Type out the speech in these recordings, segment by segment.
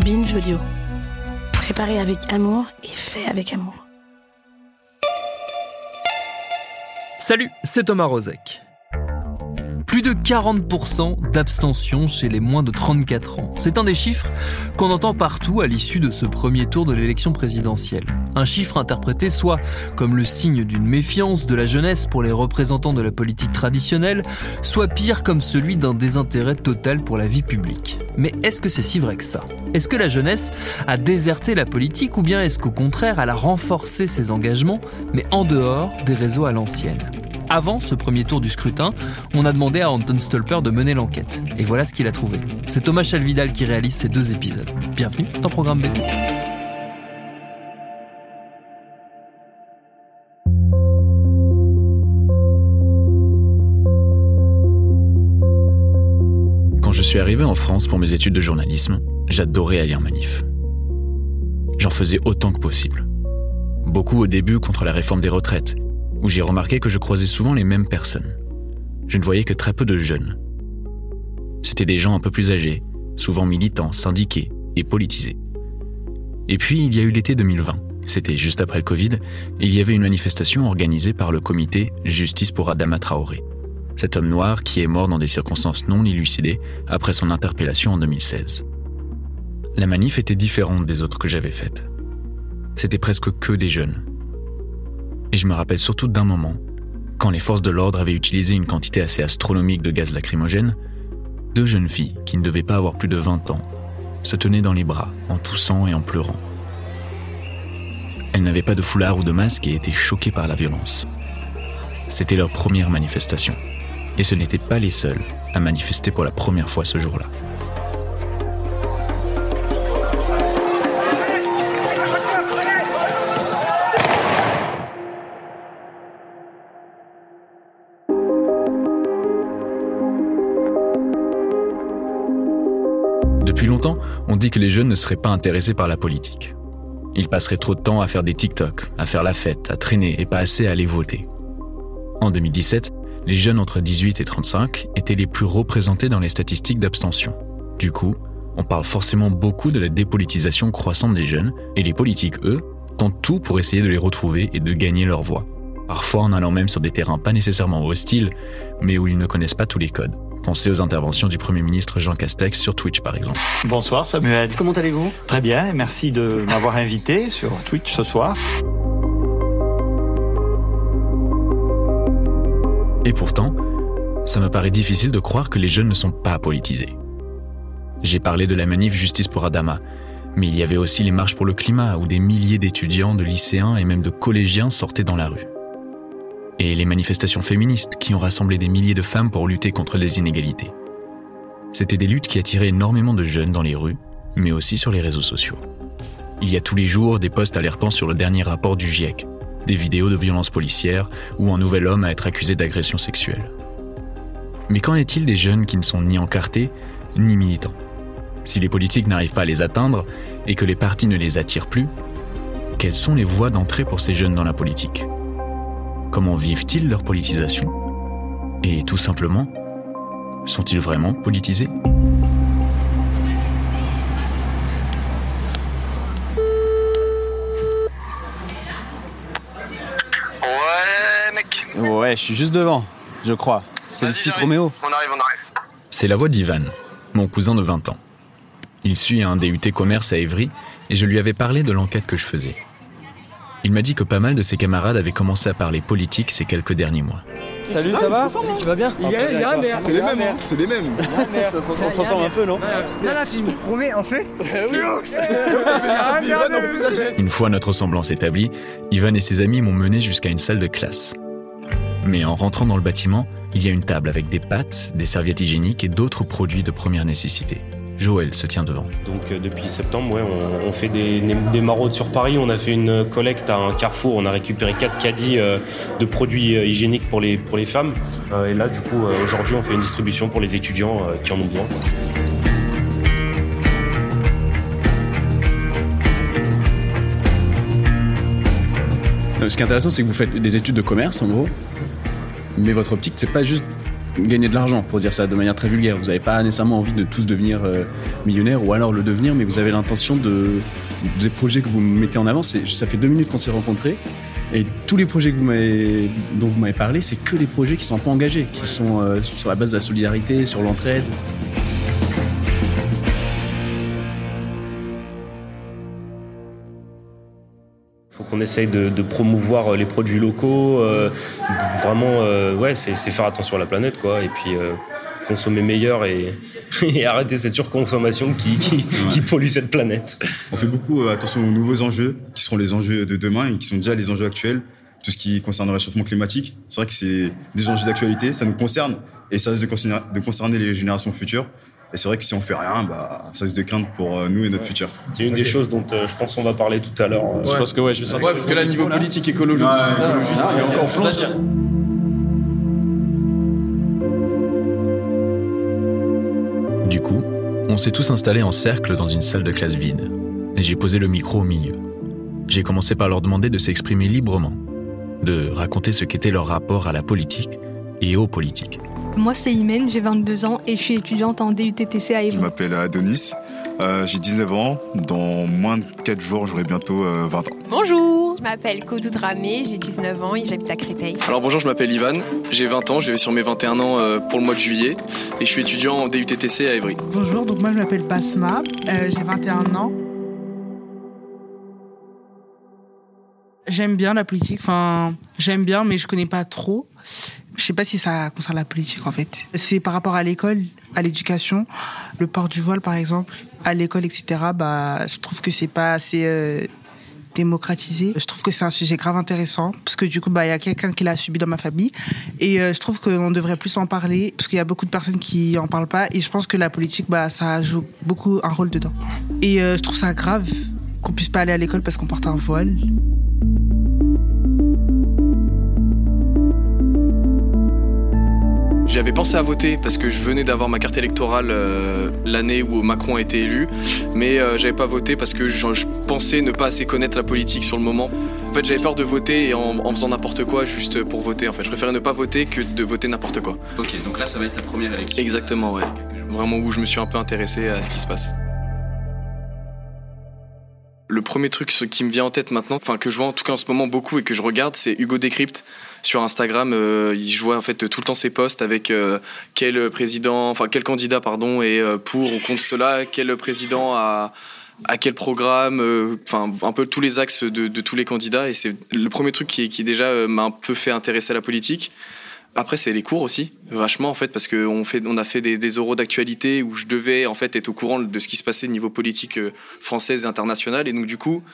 Binge Audio. Préparé avec amour et fait avec amour. Salut, c'est Thomas Rozek. Plus de 40% d'abstention chez les moins de 34 ans. C'est un des chiffres qu'on entend partout à l'issue de ce premier tour de l'élection présidentielle. Un chiffre interprété soit comme le signe d'une méfiance de la jeunesse pour les représentants de la politique traditionnelle, soit pire comme celui d'un désintérêt total pour la vie publique. Mais est-ce que c'est si vrai que ça? Est-ce que la jeunesse a déserté la politique ou bien est-ce qu'au contraire elle a renforcé ses engagements, mais en dehors des réseaux à l'ancienne? Avant ce premier tour du scrutin, on a demandé à Anton Stolper de mener l'enquête. Et voilà ce qu'il a trouvé. C'est Thomas Chalvidal qui réalise ces deux épisodes. Bienvenue dans Programme B. Quand je suis arrivé en France pour mes études de journalisme, j'adorais aller en manif. J'en faisais autant que possible. Beaucoup au début contre la réforme des retraites, où j'ai remarqué que je croisais souvent les mêmes personnes. Je ne voyais que très peu de jeunes. C'étaient des gens un peu plus âgés, souvent militants, syndiqués et politisés. Et puis il y a eu l'été 2020. C'était juste après le Covid, il y avait une manifestation organisée par le comité Justice pour Adama Traoré, cet homme noir qui est mort dans des circonstances non élucidées après son interpellation en 2016. La manif était différente des autres que j'avais faites. C'était presque que des jeunes, et je me rappelle surtout d'un moment, quand les forces de l'ordre avaient utilisé une quantité assez astronomique de gaz lacrymogène, deux jeunes filles, qui ne devaient pas avoir plus de 20 ans, se tenaient dans les bras, en toussant et en pleurant. Elles n'avaient pas de foulard ou de masque et étaient choquées par la violence. C'était leur première manifestation, et ce n'étaient pas les seuls à manifester pour la première fois ce jour-là. On dit que les jeunes ne seraient pas intéressés par la politique. Ils passeraient trop de temps à faire des TikTok, à faire la fête, à traîner et pas assez à aller voter. En 2017, les jeunes entre 18 et 35 étaient les plus représentés dans les statistiques d'abstention. Du coup, on parle forcément beaucoup de la dépolitisation croissante des jeunes, et les politiques, eux, tentent tout pour essayer de les retrouver et de gagner leur voix. Parfois en allant même sur des terrains pas nécessairement hostiles, mais où ils ne connaissent pas tous les codes. Pensez aux interventions du Premier ministre Jean Castex sur Twitch par exemple. Bonsoir Samuel. Comment allez-vous? Très bien, et merci de m'avoir invité sur Twitch ce soir. Et pourtant, ça me paraît difficile de croire que les jeunes ne sont pas politisés. J'ai parlé de la manif Justice pour Adama, mais il y avait aussi les marches pour le climat où des milliers d'étudiants, de lycéens et même de collégiens sortaient dans la rue. Et les manifestations féministes qui ont rassemblé des milliers de femmes pour lutter contre les inégalités. C'était des luttes qui attiraient énormément de jeunes dans les rues, mais aussi sur les réseaux sociaux. Il y a tous les jours des posts alertant sur le dernier rapport du GIEC, des vidéos de violences policières ou un nouvel homme à être accusé d'agression sexuelle. Mais qu'en est-il des jeunes qui ne sont ni encartés ni militants? Si les politiques n'arrivent pas à les atteindre et que les partis ne les attirent plus, quelles sont les voies d'entrée pour ces jeunes dans la politique? Comment vivent-ils leur politisation? Et tout simplement, sont-ils vraiment politisés? Ouais, mec. Ouais, je suis juste devant, je crois. C'est le site. Roméo. On arrive, on arrive. C'est la voix d'Ivan, mon cousin de 20 ans. Il suit un DUT commerce à Évry et je lui avais parlé de l'enquête que je faisais. Il m'a dit que pas mal de ses camarades avaient commencé à parler politique ces quelques derniers mois. Salut, ça va Tu vas bien C'est les mêmes, hein, c'est les mêmes. On se ressemble un peu, non Non, non, si je vous promets, en fait. Une fois notre ressemblance établie, Ivan et ses amis m'ont mené jusqu'à une salle de classe. Mais en rentrant dans le bâtiment, il y a une table avec des pâtes, des serviettes hygiéniques et d'autres produits de première nécessité. Joël se tient devant. Donc euh, depuis septembre, ouais, on, on fait des, des, maraudes sur Paris. On a fait une collecte à un carrefour. On a récupéré quatre caddies euh, de produits euh, hygiéniques pour les, pour les femmes. Euh, et là, du coup, euh, aujourd'hui, on fait une distribution pour les étudiants euh, qui en ont besoin. Ce qui est intéressant, c'est que vous faites des études de commerce, en gros. Mais votre optique, c'est pas juste gagner de l'argent, pour dire ça de manière très vulgaire. Vous n'avez pas nécessairement envie de tous devenir euh, millionnaires ou alors le devenir, mais vous avez l'intention de des projets que vous mettez en avant. Ça fait deux minutes qu'on s'est rencontrés. Et tous les projets dont vous m'avez parlé, c'est que des projets qui sont un peu engagés, qui sont euh, sur la base de la solidarité, sur l'entraide. Faut qu'on essaye de, de, promouvoir les produits locaux. Euh, vraiment, euh, ouais, c'est faire attention à la planète, quoi. Et puis euh, consommer meilleur et, et, arrêter cette surconsommation qui, qui, ouais. qui, pollue cette planète. On fait beaucoup attention aux nouveaux enjeux, qui seront les enjeux de demain et qui sont déjà les enjeux actuels. Tout ce qui concerne le réchauffement climatique, c'est vrai que c'est des enjeux d'actualité, ça nous concerne et ça risque de concerner, de concerner les générations futures. Et c'est vrai que si on fait rien, bah, ça risque de craindre pour nous et notre futur. C'est une des choses dont euh, je pense qu'on va parler tout à l'heure. Ouais. Je pense que ouais, je vais sortir. Ouais, parce que là, niveau politique, écologique, ouais, ça, écologie, il y a encore chose à dire. Du coup, on s'est tous installés en cercle dans une salle de classe vide. Et j'ai posé le micro au milieu. J'ai commencé par leur demander de s'exprimer librement, de raconter ce qu'était leur rapport à la politique et aux politiques. Moi, c'est Imen, j'ai 22 ans et je suis étudiante en DUTTC à Évry. Je m'appelle Adonis, euh, j'ai 19 ans. Dans moins de 4 jours, j'aurai bientôt euh, 20 ans. Bonjour, je m'appelle Koudou Dramé, j'ai 19 ans et j'habite à Créteil. Alors bonjour, je m'appelle Ivan, j'ai 20 ans, je vais sur mes 21 ans euh, pour le mois de juillet et je suis étudiant en DUTTC à Évry. Bonjour, donc moi je m'appelle Basma, euh, j'ai 21 ans. J'aime bien la politique, enfin j'aime bien mais je connais pas trop. Je sais pas si ça concerne la politique en fait. C'est par rapport à l'école, à l'éducation, le port du voile par exemple, à l'école, etc. Bah, je trouve que c'est pas assez euh, démocratisé. Je trouve que c'est un sujet grave intéressant parce que du coup, bah, il y a quelqu'un qui l'a subi dans ma famille et euh, je trouve qu'on devrait plus en parler parce qu'il y a beaucoup de personnes qui en parlent pas et je pense que la politique, bah, ça joue beaucoup un rôle dedans. Et euh, je trouve ça grave qu'on puisse pas aller à l'école parce qu'on porte un voile. J'avais pensé à voter parce que je venais d'avoir ma carte électorale euh, l'année où Macron a été élu, mais euh, j'avais pas voté parce que je, je, pensais ne pas assez connaître la politique sur le moment. En fait, j'avais peur de voter en, en faisant n'importe quoi juste pour voter. En fait, je préférais ne pas voter que de voter n'importe quoi. Ok, donc là, ça va être ta première élection. Exactement, ouais. Vraiment où je me suis un peu intéressé à ce qui se passe. Le premier truc qui me vient en tête maintenant, enfin que je vois en tout cas en ce moment beaucoup et que je regarde, c'est Hugo Décrypte sur Instagram. Euh, je vois en fait tout le temps ses posts avec euh, quel président, enfin quel candidat pardon est euh, pour ou contre cela, quel président a à quel programme, enfin un peu tous les axes de, tous les candidats. Et c'est le premier truc qui, déjà m'a un peu fait intéresser à la politique. Après, c'est les cours aussi, vachement en fait, parce qu'on fait, on a fait des, des d'actualité où je devais en fait être au courant de ce qui se passait au niveau politique française et internationale. Et donc du coup,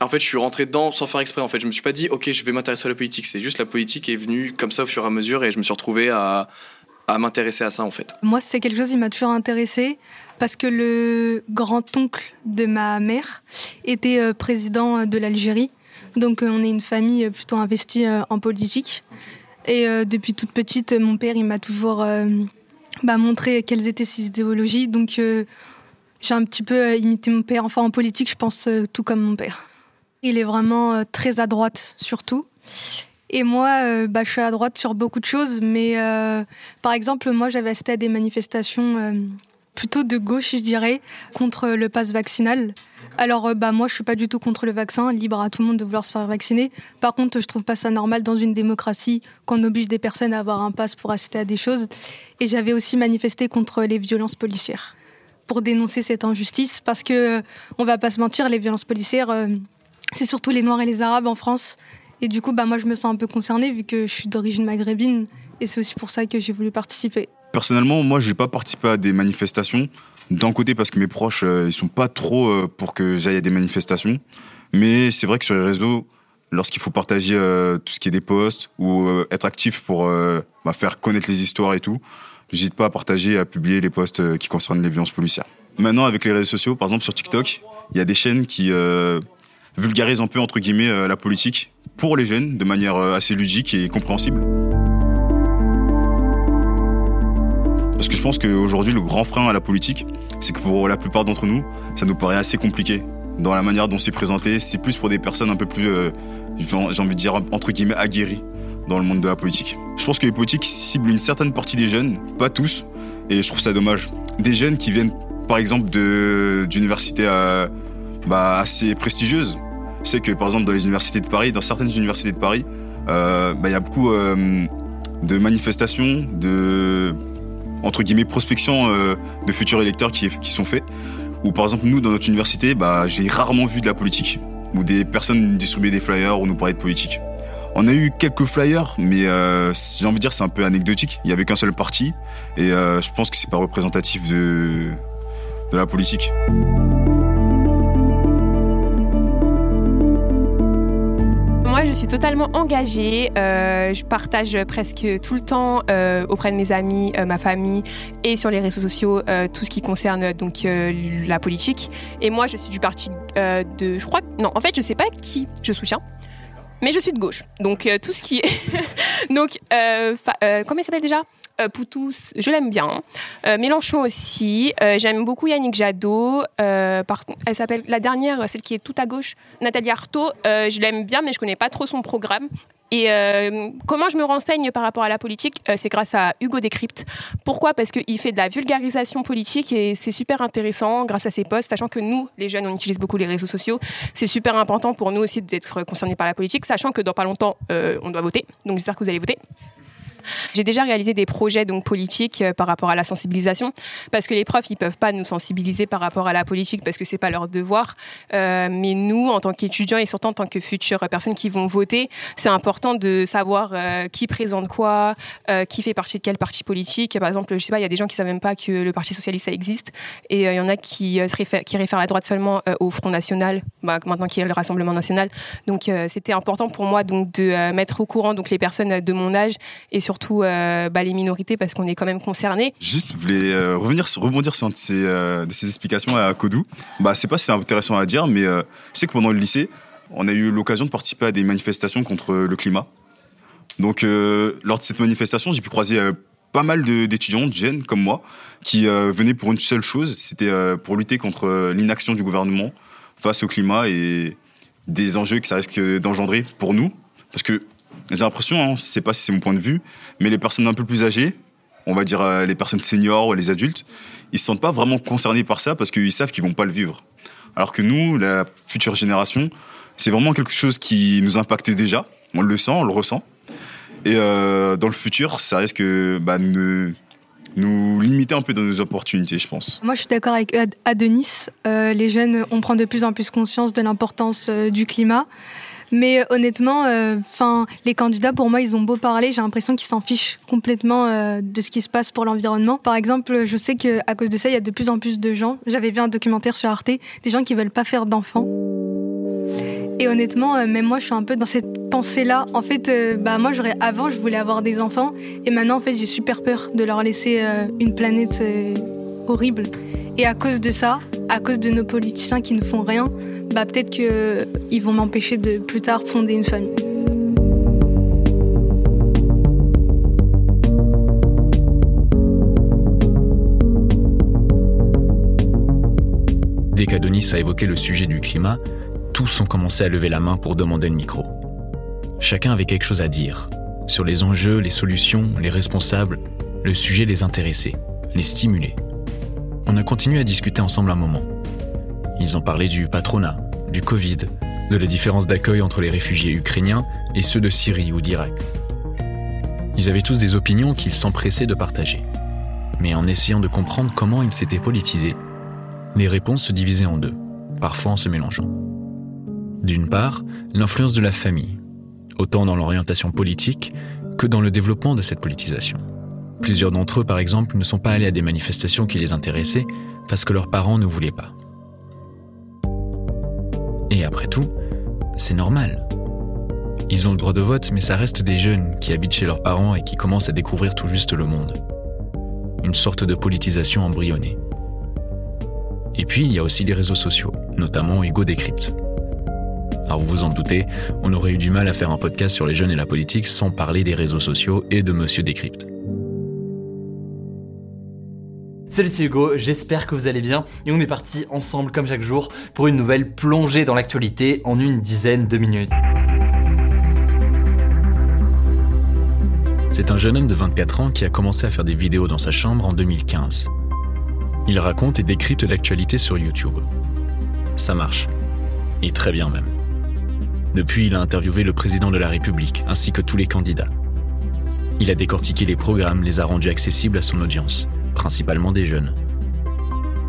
en fait, je suis rentré dedans sans faire exprès. En fait, je me suis pas dit, ok, je vais m'intéresser à la politique. C'est juste la politique est venue comme ça au fur et à mesure, et je me suis retrouvé à, à m'intéresser à ça en fait. Moi, c'est quelque chose qui m'a toujours intéressé parce que le grand-oncle de ma mère était euh, président de l'Algérie. Donc, euh, on est une famille plutôt investie euh, en politique. Et euh, depuis toute petite, mon père, il m'a toujours euh, bah, montré quelles étaient ses idéologies. Donc, euh, j'ai un petit peu imité mon père. Enfin, en politique, je pense tout comme mon père. Il est vraiment très à droite, surtout. Et moi, bah, je suis à droite sur beaucoup de choses. Mais par exemple, moi, j'avais assisté à des manifestations plutôt de gauche, je dirais, contre le pass vaccinal. Alors, euh, bah, moi, je suis pas du tout contre le vaccin, libre à tout le monde de vouloir se faire vacciner. Par contre, je trouve pas ça normal dans une démocratie qu'on oblige des personnes à avoir un pass pour assister à des choses. Et j'avais aussi manifesté contre les violences policières pour dénoncer cette injustice parce que, on va pas se mentir, les violences policières, euh, c'est surtout les Noirs et les Arabes en France. Et du coup, bah, moi, je me sens un peu concernée vu que je suis d'origine maghrébine. Et c'est aussi pour ça que j'ai voulu participer. Personnellement, moi, je n'ai pas participé à des manifestations. D'un côté, parce que mes proches, euh, ils sont pas trop euh, pour que j'aille à des manifestations. Mais c'est vrai que sur les réseaux, lorsqu'il faut partager euh, tout ce qui est des posts ou être actif pour bah, faire connaître les histoires et tout, j'hésite pas à partager et à publier les posts qui concernent les violences policières. Maintenant, avec les réseaux sociaux, par exemple sur TikTok, il y a des chaînes qui vulgarisent un peu entre guillemets euh, la politique pour les jeunes de manière euh, assez ludique et compréhensible. Parce que je pense qu'aujourd'hui, le grand frein à la politique, c'est que pour la plupart d'entre nous, ça nous paraît assez compliqué. Dans la manière dont c'est présenté, c'est plus pour des personnes un peu plus, euh, j'ai envie de dire, entre guillemets, aguerries dans le monde de la politique. Je pense que les politiques ciblent une certaine partie des jeunes, pas tous, et je trouve ça dommage. Des jeunes qui viennent, par exemple, d'universités bah, assez prestigieuses. Je sais que, par exemple, dans les universités de Paris, dans certaines universités de Paris, euh, bah, il y a beaucoup euh, de manifestations, de entre guillemets prospection euh, de futurs électeurs qui, sont faits. Ou par exemple nous dans notre université, bah, j'ai rarement vu de la politique ou des personnes distribuer des flyers ou nous parler de politique. On a eu quelques flyers, mais j'ai envie de dire c'est un peu anecdotique. Il y avait qu'un seul parti et je pense que c'est pas représentatif de de la politique. Suis totalement engagée. Euh, je partage presque tout le temps euh, auprès de mes amis, euh, ma famille et sur les réseaux sociaux tout ce qui concerne donc la politique. Et moi, je suis du parti de, je crois, non, en fait, je sais pas qui je soutiens. Mais je suis de gauche, donc tout ce qui est, donc comment il s'appelle déjà? Euh, Poutou, je l'aime bien. Euh, Mélenchon aussi. Euh, J'aime beaucoup Yannick Jadot. Euh, elle s'appelle la dernière, celle qui est tout à gauche, Nathalie Arthaud. Je l'aime bien, mais je connais pas trop son programme. Et comment je me renseigne par rapport à la politique C'est grâce à Hugo Décrypte. Pourquoi? Parce qu'il fait de la vulgarisation politique et c'est super intéressant grâce à ses posts, sachant que nous, les jeunes, on utilise beaucoup les réseaux sociaux. C'est super important pour nous aussi d'être concernés par la politique, sachant que dans pas longtemps, on doit voter. Donc j'espère que vous allez voter. J'ai déjà réalisé des projets donc politiques euh, par rapport à la sensibilisation parce que les profs ils peuvent pas nous sensibiliser par rapport à la politique parce que c'est pas leur devoir. Euh, mais nous en tant qu'étudiants et surtout en tant que futures personnes qui vont voter, c'est important de savoir euh, qui présente quoi, qui fait partie de quel parti politique. Par exemple, je sais pas, il y a des gens qui savent même pas que le Parti socialiste ça existe et il y en a qui se réfèrent, qui la droite seulement au Front National, bah, maintenant qu'il y a le Rassemblement National. Donc c'était important pour moi donc de mettre au courant donc les personnes de mon âge et surtout euh, bah, les minorités parce qu'on est quand même concernés. Juste, je voulais euh, revenir, rebondir sur un de ces, euh, de ces explications à Kodou. Bah, c'est pas si c'est intéressant à dire, mais je sais que pendant le lycée, on a eu l'occasion de participer à des manifestations contre le climat. Donc, lors de cette manifestation, j'ai pu croiser pas mal d'étudiants, de jeunes comme moi, qui venaient pour une seule chose, c'était pour lutter contre l'inaction du gouvernement face au climat et des enjeux que ça risque d'engendrer pour nous. Parce que j'ai l'impression, hein, je sais pas si c'est mon point de vue, mais les personnes un peu plus âgées, on va dire euh, les personnes seniors ou les adultes, ils se sentent pas vraiment concernés par ça parce qu'ils savent qu'ils vont pas le vivre. Alors que nous, la future génération, c'est vraiment quelque chose qui nous impacte déjà. On le sent, on le ressent. Et euh, dans le futur, ça risque bah, de nous limiter un peu dans nos opportunités, je pense. Moi, je suis d'accord avec Ad- Adonis. Euh, les jeunes, on prend de plus en plus conscience de l'importance du climat. Mais euh, honnêtement, euh, 'fin, les candidats, pour moi, ils ont beau parler, j'ai l'impression qu'ils s'en fichent complètement euh, de ce qui se passe pour l'environnement. Par exemple, je sais qu'à cause de ça, il y a de plus en plus de gens, j'avais vu un documentaire sur Arte, des gens qui veulent pas faire d'enfants. Et honnêtement, même moi, je suis un peu dans cette pensée-là. En fait, bah, moi, j'aurais, avant, je voulais avoir des enfants. Et maintenant, en fait, j'ai super peur de leur laisser une planète horrible. Et à cause de ça, à cause de nos politiciens qui ne font rien, bah, peut-être qu'ils vont m'empêcher de plus tard fonder une famille. Dès qu'Adonis a évoqué le sujet du climat, tous ont commencé à lever la main pour demander le micro. Chacun avait quelque chose à dire sur les enjeux, les solutions, les responsables. Le sujet les intéressait, les stimulait. On a continué à discuter ensemble un moment. Ils ont parlé du patronat, du Covid, de la différence d'accueil entre les réfugiés ukrainiens et ceux de Syrie ou d'Irak. Ils avaient tous des opinions qu'ils s'empressaient de partager. Mais en essayant de comprendre comment ils s'étaient politisés, les réponses se divisaient en deux, parfois en se mélangeant. D'une part, l'influence de la famille, autant dans l'orientation politique que dans le développement de cette politisation. Plusieurs d'entre eux, par exemple, ne sont pas allés à des manifestations qui les intéressaient parce que leurs parents ne voulaient pas. Et après tout, c'est normal. Ils ont le droit de vote, mais ça reste des jeunes qui habitent chez leurs parents et qui commencent à découvrir tout juste le monde. Une sorte de politisation embryonnée. Et puis, il y a aussi les réseaux sociaux, notamment Hugo Décrypte. Alors vous vous en doutez, on aurait eu du mal à faire un podcast sur les jeunes et la politique sans parler des réseaux sociaux et de Monsieur Décrypte. Salut c'est Hugo, j'espère que vous allez bien et on est parti ensemble comme chaque jour pour une nouvelle plongée dans l'actualité en une dizaine de minutes. C'est un jeune homme de 24 ans qui a commencé à faire des vidéos dans sa chambre en 2015. Il raconte et décrypte l'actualité sur YouTube. Ça marche. Et très bien même. Depuis, il a interviewé le président de la République ainsi que tous les candidats. Il a décortiqué les programmes, les a rendus accessibles à son audience, principalement des jeunes.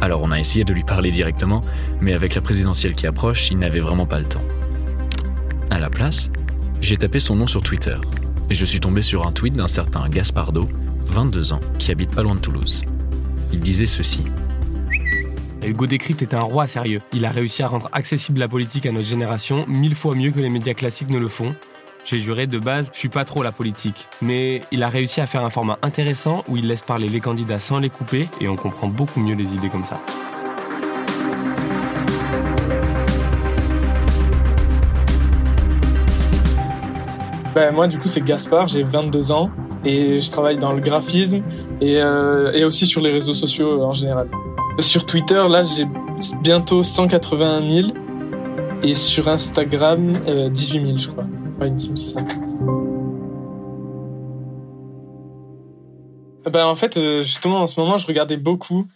Alors on a essayé de lui parler directement, mais avec la présidentielle qui approche, il n'avait vraiment pas le temps. À la place, j'ai tapé son nom sur Twitter et je suis tombé sur un tweet d'un certain Gaspardo, 22 ans, qui habite pas loin de Toulouse. Il disait ceci. Hugo Décrypte est un roi sérieux. Il a réussi à rendre accessible la politique à notre génération mille fois mieux que les médias classiques ne le font. J'ai juré de base, je suis pas trop la politique. Mais il a réussi à faire un format intéressant où il laisse parler les candidats sans les couper et on comprend beaucoup mieux les idées comme ça. Ben, moi, du coup, c'est Gaspard, j'ai 22 ans et je travaille dans le graphisme et, euh, aussi sur les réseaux sociaux en général. Sur Twitter, là, j'ai bientôt 181 000 et sur Instagram, euh, 18 000, je crois. Me semble c'est ça. Ben, en fait, euh, justement, en ce moment, je regardais beaucoup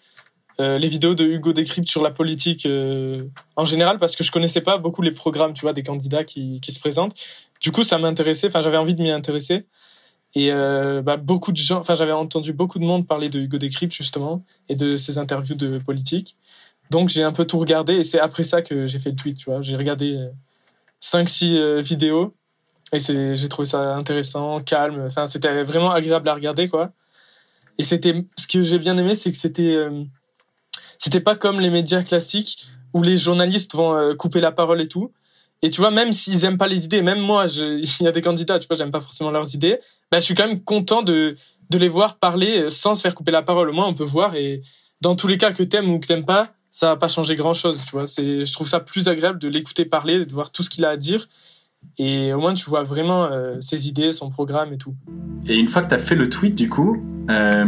euh, les vidéos de Hugo Décrypte sur la politique euh, en général parce que je connaissais pas beaucoup les programmes, tu vois, des candidats qui, qui se présentent. Du coup, ça m'intéressait. Enfin, j'avais envie de m'y intéresser. Et euh, bah, beaucoup de gens, enfin, j'avais entendu beaucoup de monde parler de Hugo Décrypte justement et de ses interviews de politique. Donc, j'ai un peu tout regardé et c'est après ça que j'ai fait le tweet. Tu vois, j'ai regardé euh, cinq, six euh, vidéos et c'est, j'ai trouvé ça intéressant, calme. Enfin, c'était vraiment agréable à regarder, quoi. Et c'était, ce que j'ai bien aimé, c'est que c'était euh, c'était pas comme les médias classiques où les journalistes vont euh, couper la parole et tout. Et tu vois, même s'ils aiment pas les idées, même moi, il y a des candidats, tu vois, j'aime pas forcément leurs idées, bah, je suis quand même content de, de les voir parler sans se faire couper la parole. Au moins, on peut voir et dans tous les cas que t'aimes ou que t'aimes pas, ça va pas changer grand chose, tu vois. C'est, je trouve ça plus agréable de l'écouter parler, de voir tout ce qu'il a à dire. Et au moins, tu vois vraiment euh, ses idées, son programme et tout. Et une fois que tu as fait le tweet, du coup, euh,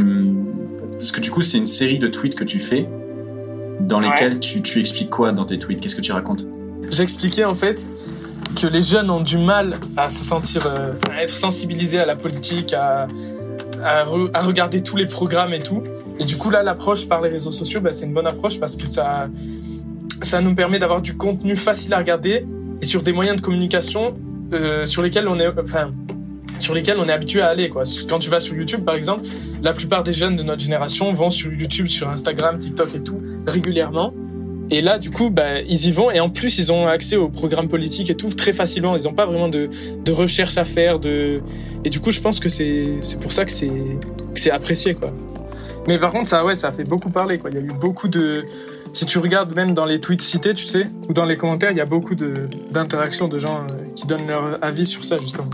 parce que du coup, c'est une série de tweets que tu fais, dans lesquels tu, tu expliques quoi dans tes tweets? Qu'est-ce que tu racontes? J'expliquais en fait que les jeunes ont du mal à se sentir, euh, à être sensibilisés à la politique, à, à, re- à regarder tous les programmes et tout. Et du coup, là, l'approche par les réseaux sociaux, bah, c'est une bonne approche parce que ça, ça nous permet d'avoir du contenu facile à regarder et sur des moyens de communication euh, sur lesquels on est, enfin, sur lesquels on est habitué à aller. Quoi. Quand tu vas sur YouTube, par exemple, la plupart des jeunes de notre génération vont sur YouTube, sur Instagram, TikTok et tout régulièrement. Et là, du coup, bah, ils y vont et en plus, ils ont accès aux programmes politiques et tout très facilement. Ils n'ont pas vraiment de, de recherche à faire. De... Et du coup, je pense que c'est pour ça que c'est que c'est apprécié, quoi. Mais par contre, ça, ouais, ça a fait beaucoup parler, quoi. Il y a eu beaucoup de. Si tu regardes même dans les tweets cités, tu sais, ou dans les commentaires, il y a beaucoup de d'interactions de gens euh, qui donnent leur avis sur ça, justement.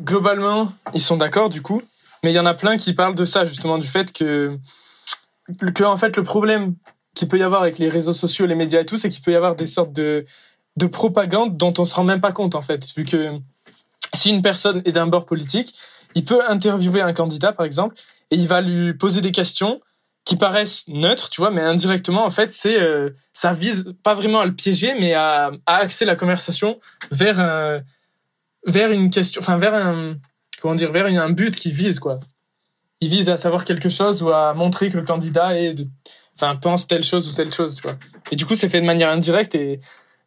Globalement, ils sont d'accord, du coup. Mais il y en a plein qui parlent de ça, justement, du fait que, que en fait, le problème qu'il peut y avoir avec les réseaux sociaux, les médias et tout, c'est qu'il peut y avoir des sortes de, de propagande dont on se rend même pas compte, en fait. Vu que si une personne est d'un bord politique, il peut interviewer un candidat, par exemple, et il va lui poser des questions qui paraissent neutres, tu vois, mais indirectement, en fait, c'est euh, ça vise pas vraiment à le piéger, mais à, axer la conversation vers un, vers une question, enfin vers comment dire, vers un but qui vise quoi. Il vise à savoir quelque chose ou à montrer que le candidat est enfin pense telle chose ou telle chose, tu vois. Et du coup, c'est fait de manière indirecte et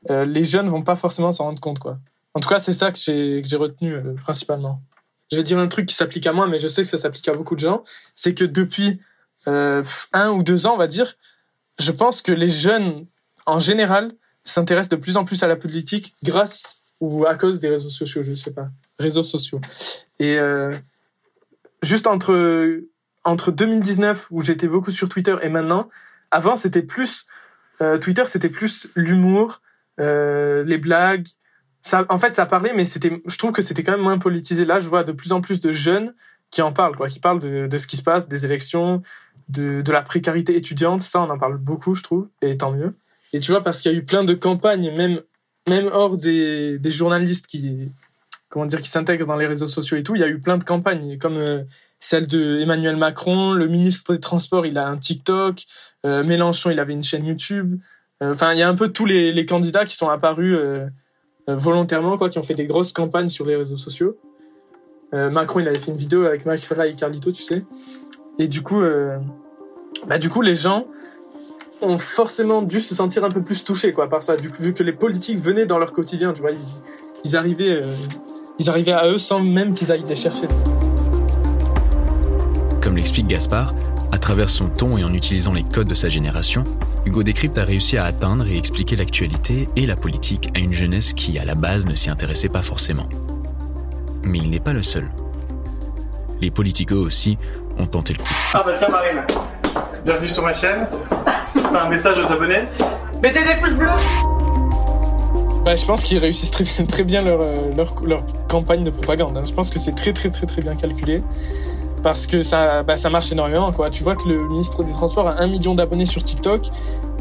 euh, les jeunes vont pas forcément s'en rendre compte quoi. En tout cas, c'est ça que j'ai retenu euh, principalement. Je vais dire un truc qui s'applique à moi, mais je sais que ça s'applique à beaucoup de gens. C'est que depuis euh, un ou deux ans, on va dire, je pense que les jeunes, en général, s'intéressent de plus en plus à la politique grâce ou à cause des réseaux sociaux, je sais pas, réseaux sociaux. Et euh, juste entre entre 2019 où j'étais beaucoup sur Twitter et maintenant, Avant, c'était plus euh, Twitter, c'était plus l'humour, euh, les blagues. Ça, en fait, ça parlait, mais c'était, je trouve que c'était quand même moins politisé. Là, je vois de plus en plus de jeunes qui en parlent, quoi, qui parlent de, ce qui se passe, des élections, de, de la précarité étudiante. Ça, on en parle beaucoup, je trouve, et tant mieux. Et tu vois, parce qu'il y a eu plein de campagnes, même, même hors des, des journalistes qui, comment dire, qui s'intègrent dans les réseaux sociaux et tout, il y a eu plein de campagnes, comme euh, celle de Emmanuel Macron, le ministre des Transports, il a un TikTok, euh, Mélenchon, il avait une chaîne YouTube. Euh, Enfin, il y a un peu tous les, les candidats qui sont apparus euh, volontairement, quoi, qui ont fait des grosses campagnes sur les réseaux sociaux. Euh, Macron, il avait fait une vidéo avec Ferra et Carlito, tu sais. Et du coup, euh, bah, du coup, les gens ont forcément dû se sentir un peu plus touchés, quoi, par ça, du, vu que les politiques venaient dans leur quotidien, tu vois, ils, ils arrivaient, ils arrivaient à eux sans même qu'ils aillent les chercher. Comme l'explique Gaspard, à travers son ton et en utilisant les codes de sa génération, Hugo Décrypte a réussi à atteindre et expliquer l'actualité et la politique à une jeunesse qui, à la base, ne s'y intéressait pas forcément. Mais il n'est pas le seul. Les politiques, eux aussi, ont tenté le coup. Ah bah tiens Marine, bienvenue sur ma chaîne. Un message aux abonnés Mettez des pouces bleus Bah, je pense qu'ils réussissent très bien, très bien leur, euh, leur, leur campagne de propagande. hein. Je pense que c'est très très très très bien calculé. Parce que ça, bah, ça marche énormément. Quoi. Tu vois que le ministre des Transports a un million d'abonnés sur TikTok,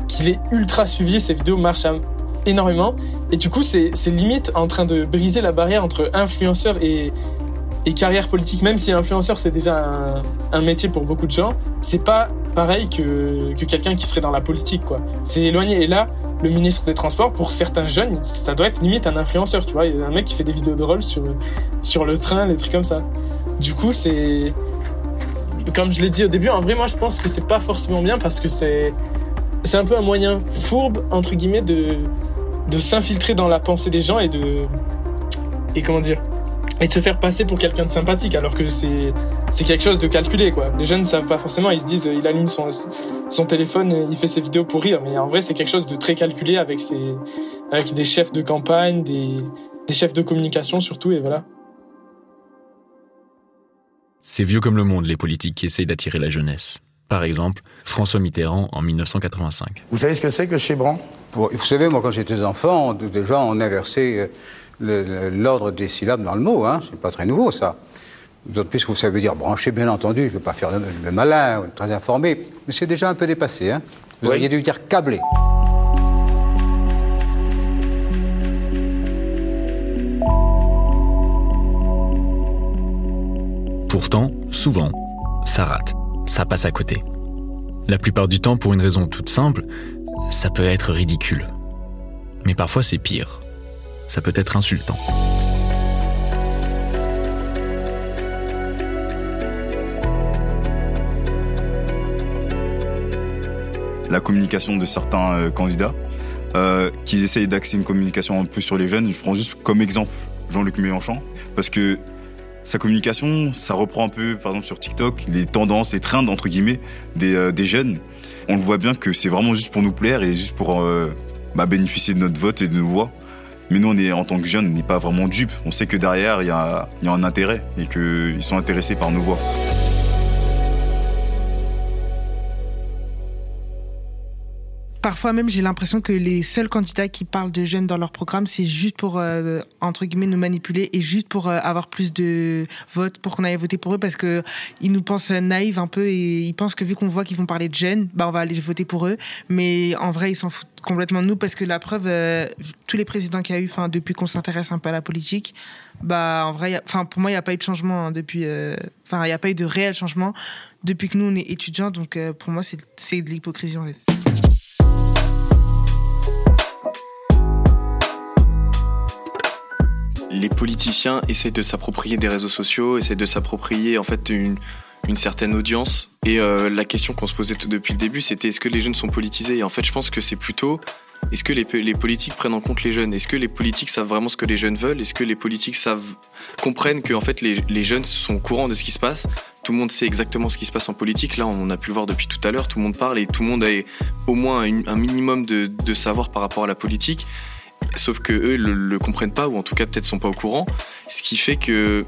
qu'il est ultra suivi, ses vidéos marchent énormément. Et du coup, c'est limite en train de briser la barrière entre influenceur et, et carrière politique. Même si influenceur, c'est déjà un, métier pour beaucoup de gens, c'est pas pareil que, que quelqu'un qui serait dans la politique. C'est éloigné. Et là, le ministre des Transports, pour certains jeunes, ça doit être limite un influenceur. Tu vois, il y a un mec qui fait des vidéos de rôle sur, sur le train, les trucs comme ça. Du coup, c'est comme je l'ai dit au début, en vrai, moi, je pense que c'est pas forcément bien parce que c'est c'est un peu un moyen fourbe entre guillemets de de s'infiltrer dans la pensée des gens et de et comment dire et de se faire passer pour quelqu'un de sympathique alors que c'est c'est quelque chose de calculé quoi. Les jeunes ne savent pas forcément, ils se disent il allume son son téléphone, et il fait ses vidéos pour rire, mais en vrai c'est quelque chose de très calculé avec ses avec des chefs de campagne, des des chefs de communication surtout et voilà. C'est vieux comme le monde, les politiques qui essayent d'attirer la jeunesse. Par exemple, François Mitterrand en 1985. Vous savez ce que c'est que Chebran Vous savez, moi, quand j'étais enfant, déjà, on inversait euh, l'ordre des syllabes dans le mot. Hein. C'est pas très nouveau, ça. D'autant plus que vous savez dire brancher, bien entendu. Je ne veux pas faire le, le malin, très informé. Mais c'est déjà un peu dépassé. Hein. Vous auriez dû dire câblé. Pourtant, souvent, ça rate, ça passe à côté. La plupart du temps, pour une raison toute simple, ça peut être ridicule. Mais parfois c'est pire. Ça peut être insultant. la communication de certains euh, candidats, euh, qu'ils essayent d'axer une communication un peu sur les jeunes. Je prends juste comme exemple Jean-Luc Mélenchon, parce que sa communication, ça reprend un peu, par exemple sur TikTok, les tendances, les trends entre guillemets des, euh, des jeunes. On le voit bien que c'est vraiment juste pour nous plaire et juste pour euh, bah, bénéficier de notre vote et de nos voix. Mais nous, on est, en tant que jeunes, on n'est pas vraiment dupes. On sait que derrière, il y a, y a un intérêt et qu'ils sont intéressés par nos voix. Parfois même, j'ai l'impression que les seuls candidats qui parlent de jeunes dans leur programme, c'est juste pour, euh, entre guillemets, nous manipuler et juste pour euh, avoir plus de votes, pour qu'on aille voter pour eux, parce que ils nous pensent naïfs un peu et ils pensent que vu qu'on voit qu'ils vont parler de jeunes, bah, on va aller voter pour eux. Mais en vrai, ils s'en foutent complètement de nous, parce que la preuve, euh, tous les présidents qu'il y a eu, enfin, depuis qu'on s'intéresse un peu à la politique, bah, en vrai, enfin, pour moi, il n'y a pas eu de changement hein, depuis, enfin, il n'y a pas eu de réel changement depuis que nous, on est étudiants, donc pour moi, c'est de l'hypocrisie, en fait. Les politiciens essayent de s'approprier des réseaux sociaux, essayent de s'approprier en fait une, certaine audience. Et euh, la question qu'on se posait depuis le début, c'était est-ce que les jeunes sont politisés? Et en fait, je pense que c'est plutôt est-ce que les, politiques prennent en compte les jeunes? Est-ce que les politiques savent vraiment ce que les jeunes veulent? Est-ce que les politiques savent comprennent que en fait les, jeunes sont au courant de ce qui se passe? Tout le monde sait exactement ce qui se passe en politique. Là, on a pu le voir depuis tout à l'heure. Tout le monde parle et tout le monde a au moins un minimum de savoir par rapport à la politique. Sauf que eux le, le comprennent pas ou en tout cas peut-être sont pas au courant. Ce qui fait que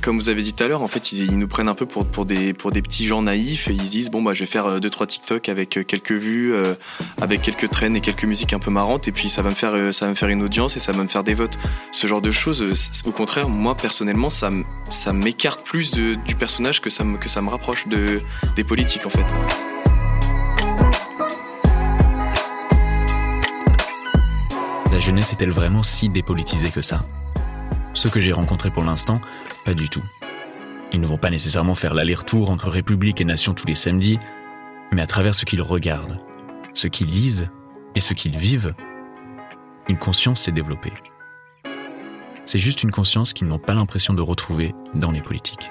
comme vous avez dit tout à l'heure, en fait, ils, nous prennent un peu pour, pour, des, pour des petits gens naïfs et ils disent bon bah je vais faire deux trois TikTok avec quelques vues, euh, avec quelques traînes et quelques musiques un peu marrantes et puis ça va me faire ça va me faire une audience et ça va me faire des votes. Ce genre de choses, au contraire, moi personnellement, ça ça m'écarte plus du personnage que ça me que ça me rapproche de des politiques en fait. Jeunesse est-elle vraiment si dépolitisée que ça? Ceux que j'ai rencontrés pour l'instant, pas du tout. Ils ne vont pas nécessairement faire l'aller-retour entre République et Nation tous les samedis, mais à travers ce qu'ils regardent, ce qu'ils lisent et ce qu'ils vivent, une conscience s'est développée. C'est juste une conscience qu'ils n'ont pas l'impression de retrouver dans les politiques.